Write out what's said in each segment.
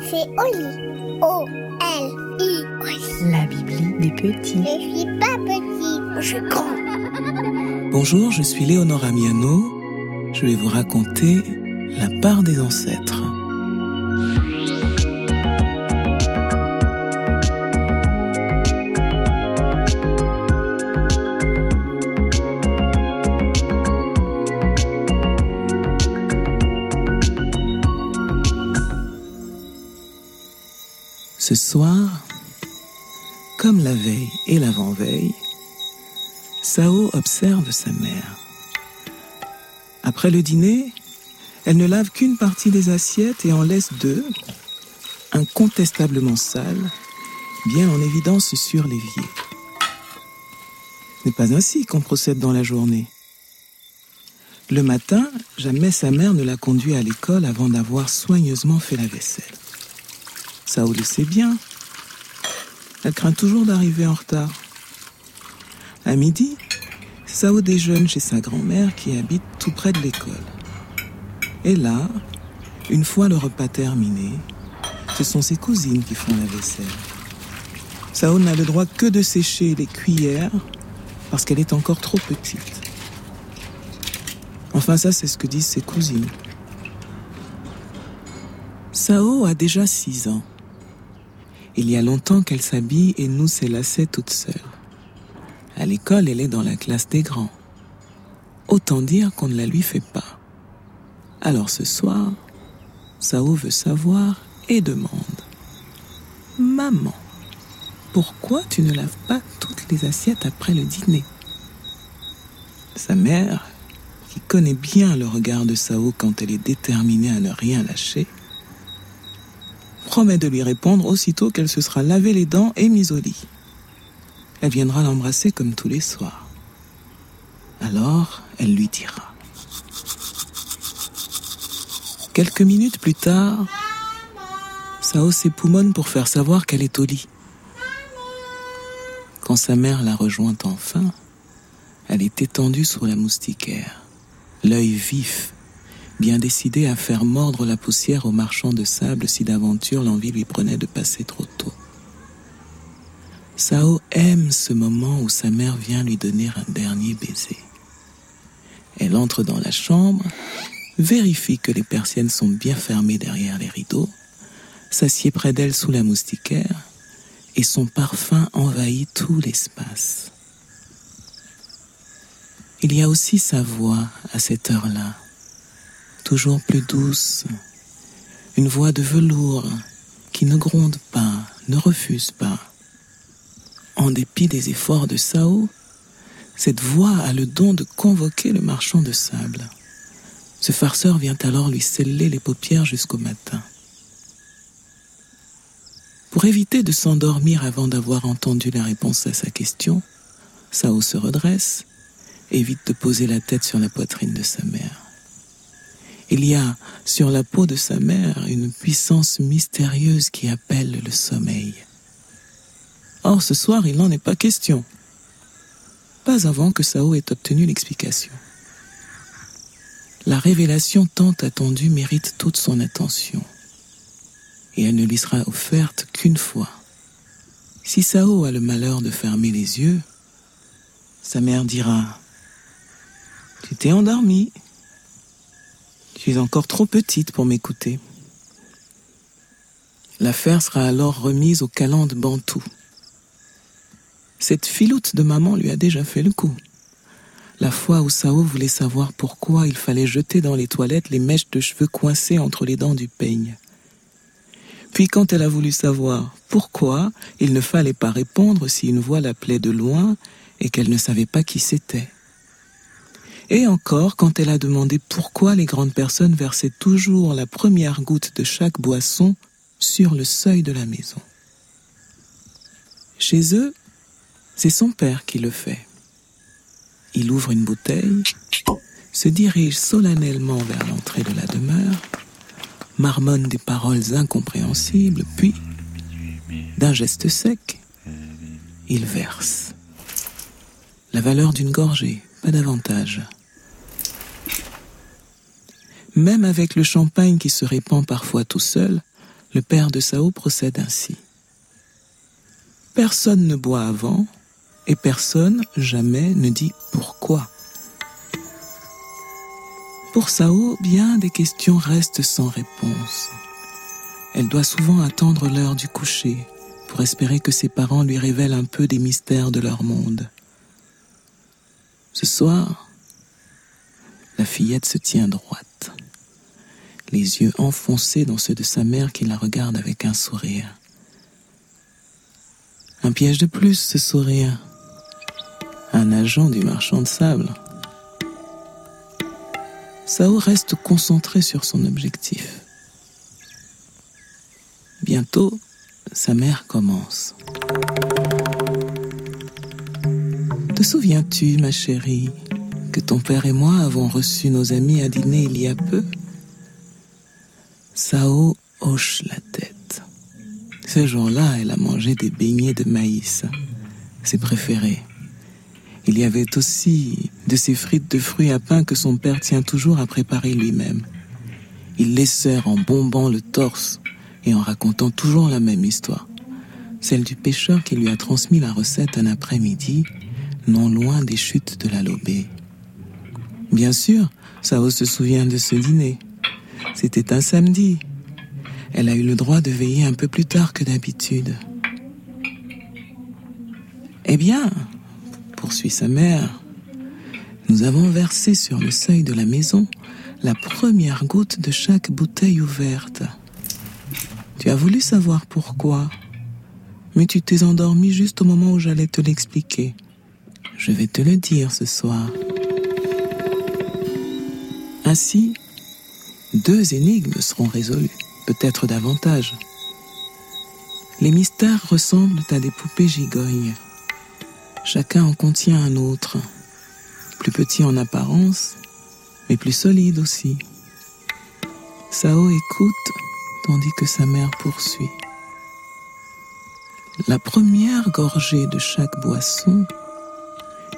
C'est Oli. O-L-I. La Bibli des petits. Je suis pas petit, je suis grand. Bonjour, je suis Léonora Miano. Je vais vous raconter la part des ancêtres. Ce soir, comme la veille et l'avant-veille, Sao observe sa mère. Après le dîner, elle ne lave qu'une partie des assiettes et en laisse deux, incontestablement sales, bien en évidence sur l'évier. Ce n'est pas ainsi qu'on procède dans la journée. Le matin, jamais sa mère ne l'a conduit à l'école avant d'avoir soigneusement fait la vaisselle. Sao le sait bien. Elle craint toujours d'arriver en retard. À midi, Sao déjeune chez sa grand-mère qui habite tout près de l'école. Et là, une fois le repas terminé, ce sont ses cousines qui font la vaisselle. Sao n'a le droit que de sécher les cuillères parce qu'elle est encore trop petite. Enfin, ça, c'est ce que disent ses cousines. Sao a déjà six ans. Il y a longtemps qu'elle s'habille et noue ses lacets toute seule. À l'école, elle est dans la classe des grands. Autant dire qu'on ne la lui fait pas. Alors ce soir, Sao veut savoir et demande. Maman, pourquoi tu ne laves pas toutes les assiettes après le dîner? Sa mère, qui connaît bien le regard de Sao quand elle est déterminée à ne rien lâcher, promet de lui répondre aussitôt qu'elle se sera lavé les dents et mise au lit. Elle viendra l'embrasser comme tous les soirs. Alors, elle lui dira. Quelques minutes plus tard, Sao s'époumonne pour faire savoir qu'elle est au lit. Quand sa mère la rejoint enfin, elle est étendue sous la moustiquaire, l'œil vif bien décidé à faire mordre la poussière au marchand de sable si d'aventure l'envie lui prenait de passer trop tôt. Sao aime ce moment où sa mère vient lui donner un dernier baiser. Elle entre dans la chambre, vérifie que les persiennes sont bien fermées derrière les rideaux, s'assied près d'elle sous la moustiquaire, et son parfum envahit tout l'espace. Il y a aussi sa voix à cette heure-là, toujours plus douce, une voix de velours qui ne gronde pas, ne refuse pas. En dépit des efforts de Sao, cette voix a le don de convoquer le marchand de sable. Ce farceur vient alors lui sceller les paupières jusqu'au matin. Pour éviter de s'endormir avant d'avoir entendu la réponse à sa question, Sao se redresse, évite de poser la tête sur la poitrine de sa mère. Il y a sur la peau de sa mère une puissance mystérieuse qui appelle le sommeil. Or, ce soir, il n'en est pas question. Pas avant que Sao ait obtenu l'explication. La révélation tant attendue mérite toute son attention. Et elle ne lui sera offerte qu'une fois. Si Sao a le malheur de fermer les yeux, sa mère dira Tu t'es endormi. Tu es encore trop petite pour m'écouter. L'affaire sera alors remise au calende Bantou. Cette filoute de maman lui a déjà fait le coup. La fois où Sao voulait savoir pourquoi il fallait jeter dans les toilettes les mèches de cheveux coincées entre les dents du peigne. Puis quand elle a voulu savoir pourquoi il ne fallait pas répondre si une voix l'appelait de loin et qu'elle ne savait pas qui c'était. Et encore, quand elle a demandé pourquoi les grandes personnes versaient toujours la première goutte de chaque boisson sur le seuil de la maison. Chez eux, c'est son père qui le fait. Il ouvre une bouteille, se dirige solennellement vers l'entrée de la demeure, marmonne des paroles incompréhensibles, puis, d'un geste sec, il verse. La valeur d'une gorgée, pas davantage. Même avec le champagne qui se répand parfois tout seul, le père de Sao procède ainsi. Personne ne boit avant et personne jamais ne dit pourquoi. Pour Sao, bien des questions restent sans réponse. Elle doit souvent attendre l'heure du coucher pour espérer que ses parents lui révèlent un peu des mystères de leur monde. Ce soir, la fillette se tient droite, les yeux enfoncés dans ceux de sa mère qui la regarde avec un sourire. Un piège de plus, ce sourire. Un agent du marchand de sable. Sao reste concentré sur son objectif. Bientôt, sa mère commence. Te souviens-tu, ma chérie, que ton père et moi avons reçu nos amis à dîner il y a peu? Sao hoche la tête. Ce jour-là, elle a mangé des beignets de maïs, ses préférés. Il y avait aussi de ces frites de fruits à pain que son père tient toujours à préparer lui-même. Il les en bombant le torse et en racontant toujours la même histoire, celle du pêcheur qui lui a transmis la recette un après-midi, non loin des chutes de la Lobée. Bien sûr, Sao se souvient de ce dîner. C'était un samedi. Elle a eu le droit de veiller un peu plus tard que d'habitude. Eh bien, poursuit sa mère, nous avons versé sur le seuil de la maison la première goutte de chaque bouteille ouverte. Tu as voulu savoir pourquoi, mais tu t'es endormi juste au moment où j'allais te l'expliquer. Je vais te le dire ce soir. Ainsi, deux énigmes seront résolues, peut-être davantage. Les mystères ressemblent à des poupées gigognes. Chacun en contient un autre, plus petit en apparence, mais plus solide aussi. Sao écoute tandis que sa mère poursuit. La première gorgée de chaque boisson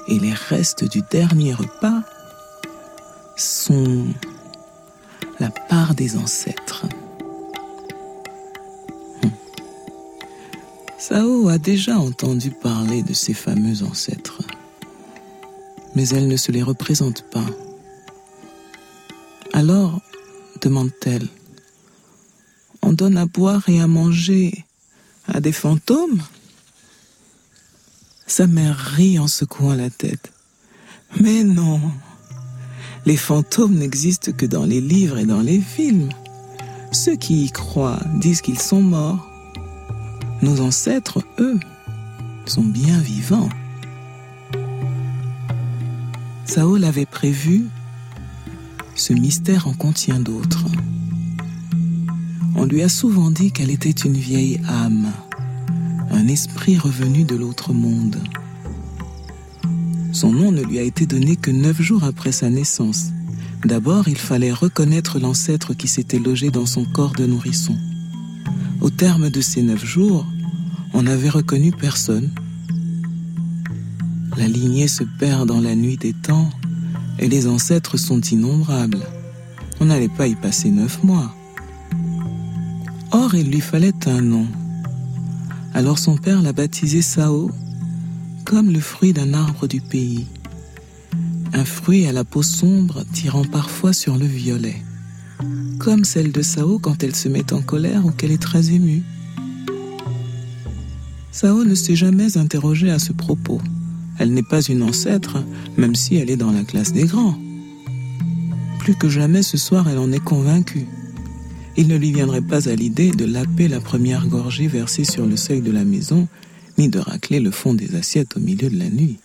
et les restes du dernier repas sont la part des ancêtres. Hum. Sao a déjà entendu parler de ces fameux ancêtres, mais elle ne se les représente pas. Alors, demande-t-elle, on donne à boire et à manger à des fantômes? Sa mère rit en secouant la tête. Mais non, les fantômes n'existent que dans les livres et dans les films. Ceux qui y croient disent qu'ils sont morts. Nos ancêtres, eux, sont bien vivants. Sao l'avait prévu, ce mystère en contient d'autres. On lui a souvent dit qu'elle était une vieille âme, un esprit revenu de l'autre monde. Son nom ne lui a été donné que neuf jours après sa naissance. D'abord, il fallait reconnaître l'ancêtre qui s'était logé dans son corps de nourrisson. Au terme de ces neuf jours, on n'avait reconnu personne. La lignée se perd dans la nuit des temps et les ancêtres sont innombrables. On n'allait pas y passer neuf mois. Or, il lui fallait un nom. Alors son père l'a baptisé Sao, comme le fruit d'un arbre du pays. Un fruit à la peau sombre tirant parfois sur le violet. Comme celle de Sao quand elle se met en colère ou qu'elle est très émue. Sao ne s'est jamais interrogée à ce propos. Elle n'est pas une ancêtre, même si elle est dans la classe des grands. Plus que jamais ce soir, elle en est convaincue il ne lui viendrait pas à l'idée de laper la première gorgée versée sur le seuil de la maison, ni de racler le fond des assiettes au milieu de la nuit.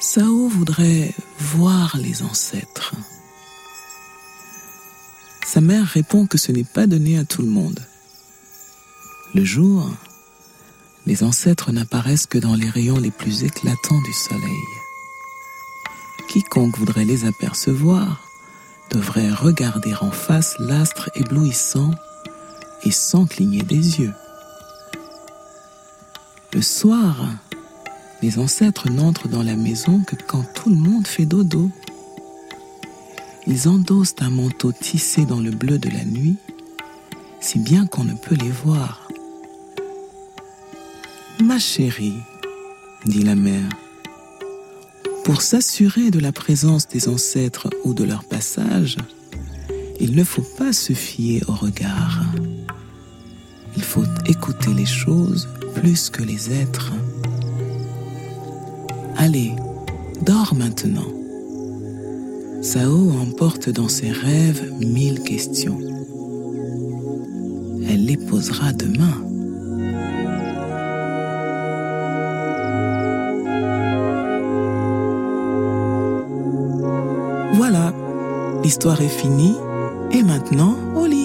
Sao voudrait voir les ancêtres. Sa mère répond que ce n'est pas donné à tout le monde. Le jour, les ancêtres n'apparaissent que dans les rayons les plus éclatants du soleil. Quiconque voudrait les apercevoir devrait regarder en face l'astre éblouissant et sans cligner des yeux. Le soir, Les ancêtres n'entrent dans la maison que quand tout le monde fait dodo. Ils endossent un manteau tissé dans le bleu de la nuit, si bien qu'on ne peut les voir. Ma chérie, dit la mère, pour s'assurer de la présence des ancêtres ou de leur passage, il ne faut pas se fier au regard. Il faut écouter les choses plus que les êtres. Allez, dors maintenant. Sao emporte dans ses rêves mille questions. Elle les posera demain. Voilà, l'histoire est finie et maintenant au lit.